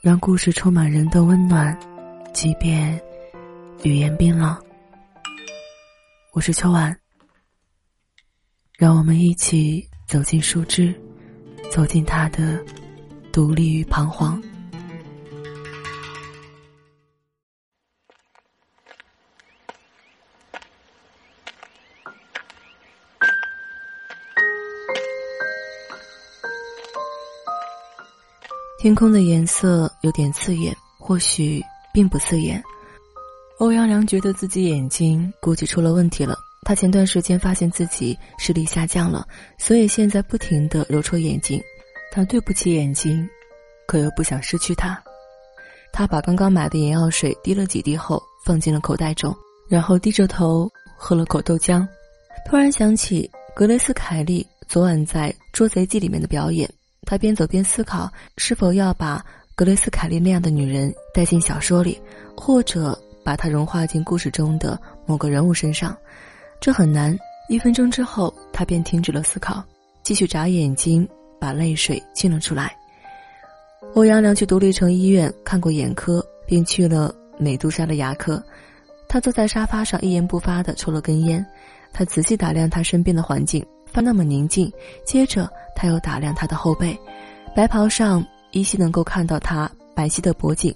让故事充满人的温暖，即便语言冰冷。我是秋晚，让我们一起走进树枝，走进他的独立与彷徨。天空的颜色有点刺眼，或许并不刺眼。欧阳良觉得自己眼睛估计出了问题了。他前段时间发现自己视力下降了，所以现在不停的揉搓眼睛。他对不起眼睛，可又不想失去它。他把刚刚买的眼药水滴了几滴后放进了口袋中，然后低着头喝了口豆浆。突然想起格雷斯·凯利昨晚在《捉贼记》里面的表演。他边走边思考，是否要把格雷斯·凯利那样的女人带进小说里，或者把她融化进故事中的某个人物身上。这很难。一分钟之后，他便停止了思考，继续眨眼睛，把泪水沁了出来。欧阳良去独立城医院看过眼科，并去了美杜莎的牙科。他坐在沙发上，一言不发地抽了根烟。他仔细打量他身边的环境。他那么宁静，接着他又打量他的后背，白袍上依稀能够看到他白皙的脖颈。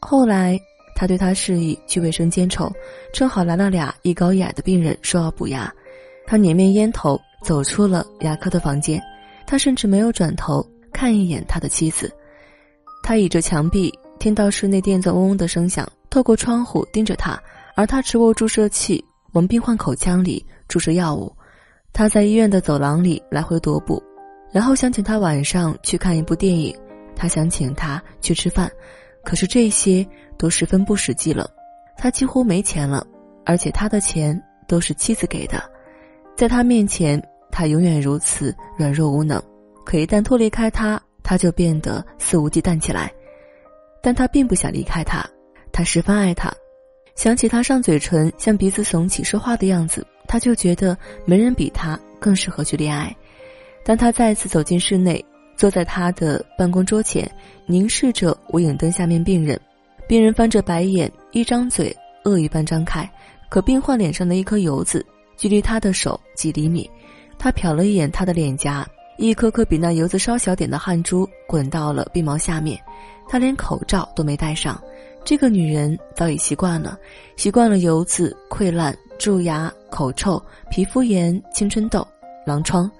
后来他对他示意去卫生间抽，正好来了俩一高一矮的病人，说要补牙。他捻灭烟头，走出了牙科的房间。他甚至没有转头看一眼他的妻子。他倚着墙壁，听到室内电钻嗡嗡的声响，透过窗户盯着他，而他持握注射器往病患口腔里注射药物。他在医院的走廊里来回踱步，然后想请他晚上去看一部电影，他想请他去吃饭，可是这些都十分不实际了。他几乎没钱了，而且他的钱都是妻子给的，在他面前，他永远如此软弱无能。可一旦脱离开他，他就变得肆无忌惮起来。但他并不想离开他，他十分爱他，想起他上嘴唇向鼻子耸起说话的样子。他就觉得没人比他更适合去恋爱。当他再次走进室内，坐在他的办公桌前，凝视着无影灯下面病人，病人翻着白眼，一张嘴鳄鱼般张开。可病患脸上的一颗油子，距离他的手几厘米。他瞟了一眼他的脸颊，一颗颗比那油子稍小点的汗珠滚到了鬓毛下面。他连口罩都没戴上。这个女人早已习惯了，习惯了油渍溃烂。蛀牙、口臭、皮肤炎、青春痘、狼疮，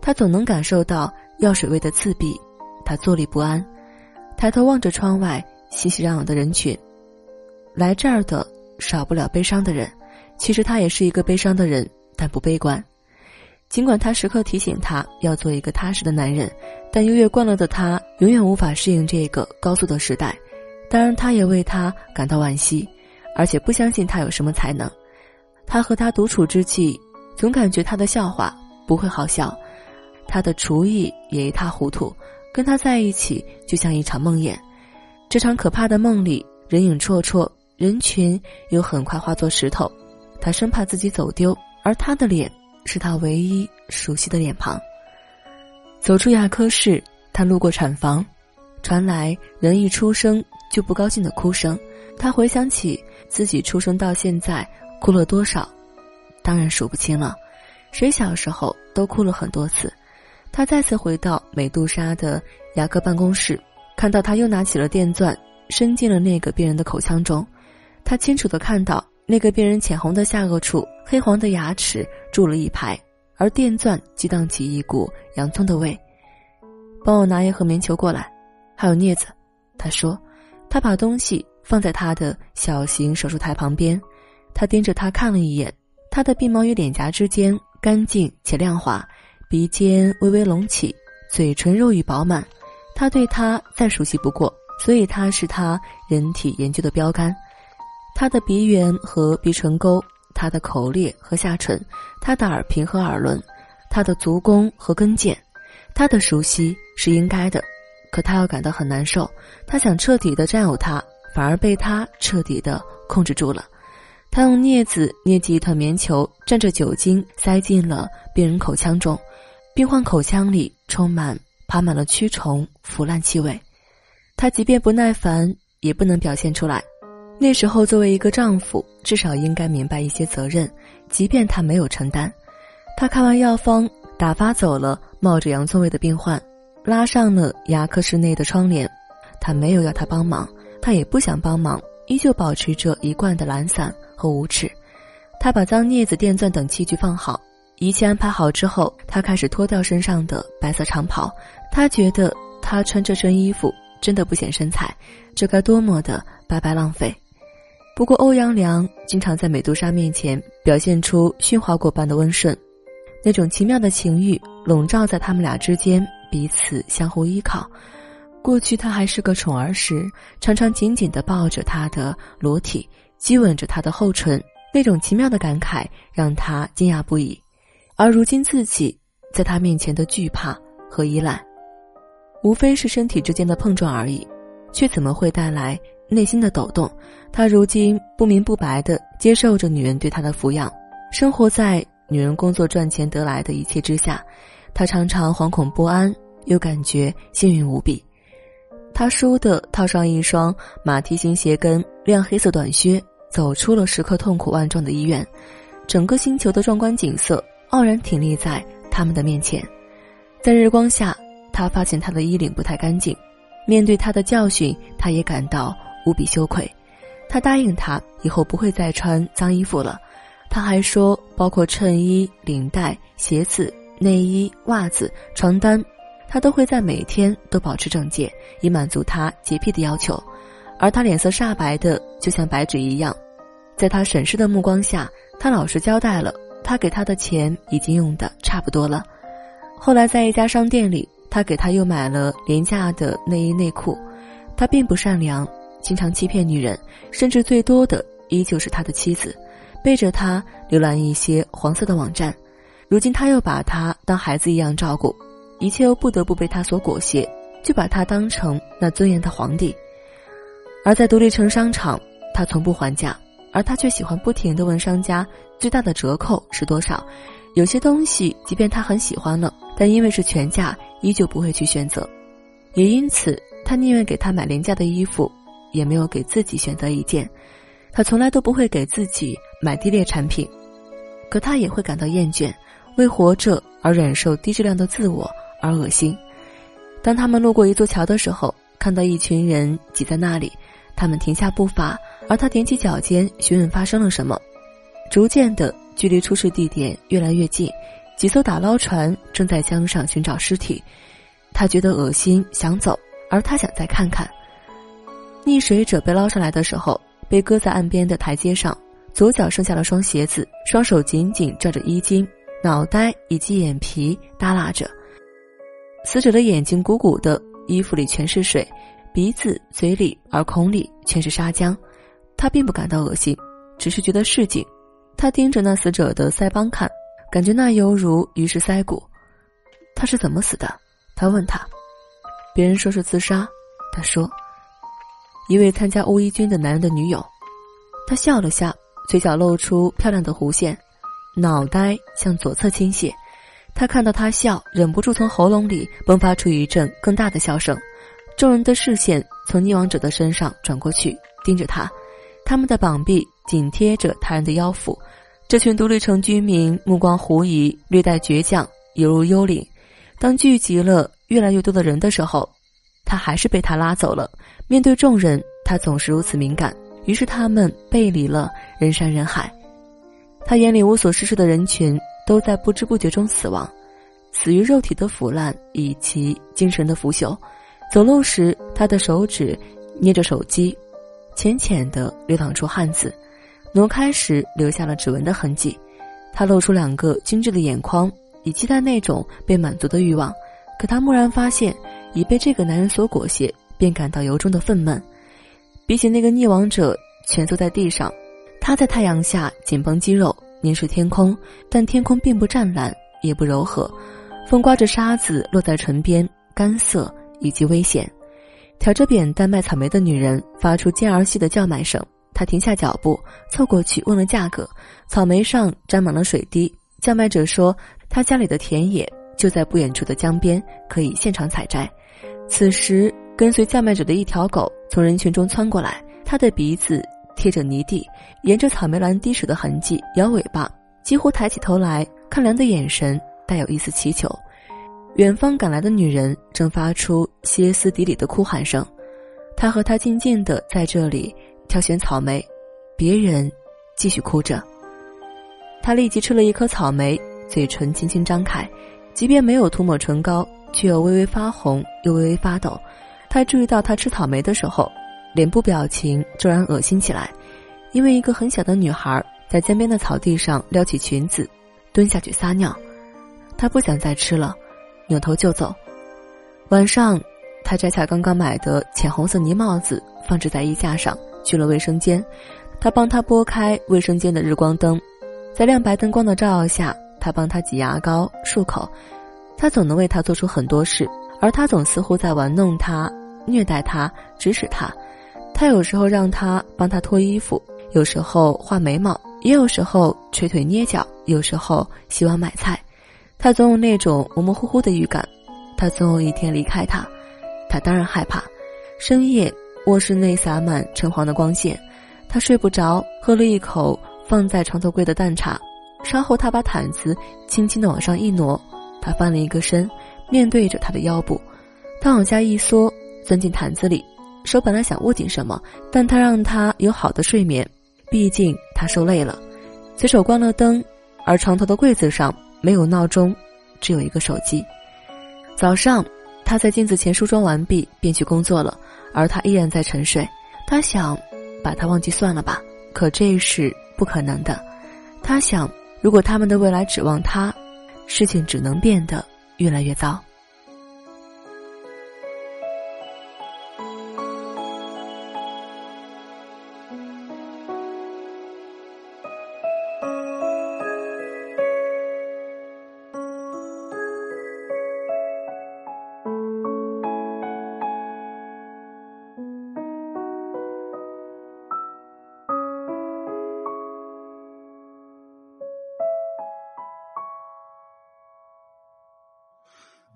她总能感受到药水味的刺鼻，他坐立不安，抬头望着窗外熙熙攘攘的人群，来这儿的少不了悲伤的人。其实他也是一个悲伤的人，但不悲观。尽管他时刻提醒他要做一个踏实的男人，但优越惯了的他永远无法适应这个高速的时代。当然，他也为他感到惋惜，而且不相信他有什么才能。他和他独处之际，总感觉他的笑话不会好笑，他的厨艺也一塌糊涂。跟他在一起就像一场梦魇，这场可怕的梦里人影绰绰，人群又很快化作石头。他生怕自己走丢，而他的脸是他唯一熟悉的脸庞。走出牙科室，他路过产房，传来人一出生就不高兴的哭声。他回想起自己出生到现在。哭了多少？当然数不清了。谁小时候都哭了很多次？他再次回到美杜莎的牙科办公室，看到他又拿起了电钻，伸进了那个病人的口腔中。他清楚的看到那个病人浅红的下颚处，黑黄的牙齿蛀了一排，而电钻激荡起一股洋葱的味。帮我拿一盒棉球过来，还有镊子。他说，他把东西放在他的小型手术台旁边。他盯着他看了一眼，他的鬓毛与脸颊之间干净且亮滑，鼻尖微微隆起，嘴唇肉欲饱满。他对他再熟悉不过，所以他是他人体研究的标杆。他的鼻缘和鼻唇沟，他的口裂和下唇，他的耳屏和耳轮，他的足弓和跟腱，他的熟悉是应该的，可他又感到很难受。他想彻底的占有他，反而被他彻底的控制住了。他用镊子捏起一团棉球，蘸着酒精塞进了病人口腔中。病患口腔里充满爬满了蛆虫、腐烂气味。他即便不耐烦，也不能表现出来。那时候，作为一个丈夫，至少应该明白一些责任，即便他没有承担。他开完药方，打发走了冒着洋葱味的病患，拉上了牙科室内的窗帘。他没有要他帮忙，他也不想帮忙，依旧保持着一贯的懒散和无耻。他把脏镊子、电钻等器具放好，一切安排好之后，他开始脱掉身上的白色长袍。他觉得他穿这身衣服真的不显身材，这该多么的白白浪费。不过欧阳良经常在美杜莎面前表现出驯化过般的温顺。那种奇妙的情欲笼罩在他们俩之间，彼此相互依靠。过去他还是个宠儿时，常常紧紧地抱着她的裸体，激吻着她的后唇。那种奇妙的感慨让他惊讶不已。而如今自己在他面前的惧怕和依赖，无非是身体之间的碰撞而已，却怎么会带来内心的抖动？他如今不明不白地接受着女人对他的抚养，生活在。女人工作赚钱得来的一切之下，他常常惶恐不安，又感觉幸运无比。他倏地套上一双马蹄形鞋跟、亮黑色短靴，走出了时刻痛苦万状的医院。整个星球的壮观景色傲然挺立在他们的面前。在日光下，他发现他的衣领不太干净。面对他的教训，他也感到无比羞愧。他答应他以后不会再穿脏衣服了。他还说，包括衬衣、领带、鞋子、内衣、袜子、床单，他都会在每天都保持整洁，以满足他洁癖的要求。而他脸色煞白的，就像白纸一样。在他审视的目光下，他老实交代了，他给他的钱已经用的差不多了。后来在一家商店里，他给他又买了廉价的内衣内裤。他并不善良，经常欺骗女人，甚至最多的依旧是他的妻子。背着他浏览一些黄色的网站，如今他又把他当孩子一样照顾，一切又不得不被他所裹挟，就把他当成那尊严的皇帝。而在独立城商场，他从不还价，而他却喜欢不停地问商家最大的折扣是多少。有些东西，即便他很喜欢了，但因为是全价，依旧不会去选择。也因此，他宁愿给他买廉价的衣服，也没有给自己选择一件。他从来都不会给自己买低劣产品，可他也会感到厌倦，为活着而忍受低质量的自我而恶心。当他们路过一座桥的时候，看到一群人挤在那里，他们停下步伐，而他踮起脚尖询问发生了什么。逐渐的，距离出事地点越来越近，几艘打捞船正在江上寻找尸体。他觉得恶心，想走，而他想再看看。溺水者被捞上来的时候。被搁在岸边的台阶上，左脚剩下了双鞋子，双手紧紧拽着衣襟，脑袋以及眼皮耷拉着。死者的眼睛鼓鼓的，衣服里全是水，鼻子、嘴里、耳孔里全是砂浆。他并不感到恶心，只是觉得市井。他盯着那死者的腮帮看，感觉那犹如鱼食腮骨。他是怎么死的？他问他。别人说是自杀。他说。一位参加乌衣军的男人的女友，他笑了下，嘴角露出漂亮的弧线，脑袋向左侧倾斜。他看到他笑，忍不住从喉咙里迸发出一阵更大的笑声。众人的视线从溺亡者的身上转过去，盯着他，他们的膀臂紧贴着他人的腰腹。这群独立城居民目光狐疑，略带倔强，犹如幽灵。当聚集了越来越多的人的时候，他还是被他拉走了。面对众人，他总是如此敏感。于是他们背离了人山人海，他眼里无所事事的人群都在不知不觉中死亡，死于肉体的腐烂以及精神的腐朽。走路时，他的手指捏着手机，浅浅的流淌出汗渍；挪开时，留下了指纹的痕迹。他露出两个精致的眼眶，以期待那种被满足的欲望。可他蓦然发现，已被这个男人所裹挟。便感到由衷的愤懑。比起那个溺亡者蜷缩在地上，他在太阳下紧绷肌肉，凝视天空，但天空并不湛蓝，也不柔和，风刮着沙子落在唇边，干涩以及危险。挑着扁担卖草莓的女人发出尖而细的叫卖声，他停下脚步，凑过去问了价格。草莓上沾满了水滴，叫卖者说他家里的田野就在不远处的江边，可以现场采摘。此时，跟随叫卖者的一条狗从人群中窜过来，它的鼻子贴着泥地，沿着草莓兰滴水的痕迹摇尾巴，几乎抬起头来看梁的眼神带有一丝祈求。远方赶来的女人正发出歇斯底里的哭喊声，她和他静静的在这里挑选草莓，别人继续哭着。他立即吃了一颗草莓，嘴唇轻轻张开，即便没有涂抹唇膏，却又微微发红，又微微发抖。他注意到他吃草莓的时候，脸部表情骤然恶心起来，因为一个很小的女孩在江边的草地上撩起裙子，蹲下去撒尿。他不想再吃了，扭头就走。晚上，他摘下刚刚买的浅红色呢帽子，放置在衣架上，去了卫生间。他帮他拨开卫生间的日光灯。在亮白灯光的照耀下，他帮他挤牙膏、漱口，他总能为他做出很多事，而他总似乎在玩弄他、虐待他、指使他。他有时候让他帮他脱衣服，有时候画眉毛，也有时候捶腿捏脚，有时候洗碗买菜。他总有那种模模糊糊的预感，他总有一天离开他。他当然害怕。深夜，卧室内洒满橙黄的光线，他睡不着，喝了一口。放在床头柜的淡茶，稍后他把毯子轻轻地往上一挪，他翻了一个身，面对着他的腰部，他往下一缩，钻进毯子里，手本来想握紧什么，但他让他有好的睡眠，毕竟他受累了。随手关了灯，而床头的柜子上没有闹钟，只有一个手机。早上，他在镜子前梳妆完毕，便去工作了，而他依然在沉睡。他想，把他忘记算了吧，可这是。不可能的，他想，如果他们的未来指望他，事情只能变得越来越糟。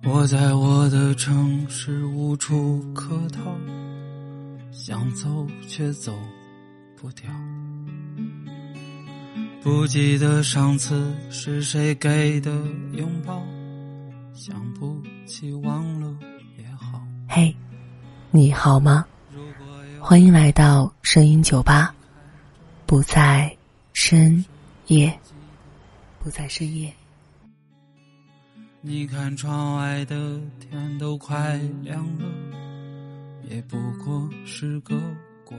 我在我的城市无处可逃，想走却走不掉。不记得上次是谁给的拥抱，想不起忘了也好。嘿，你好吗？欢迎来到声音酒吧，不在深夜，不在深夜。你看窗外的天都快亮了，也不过是个过。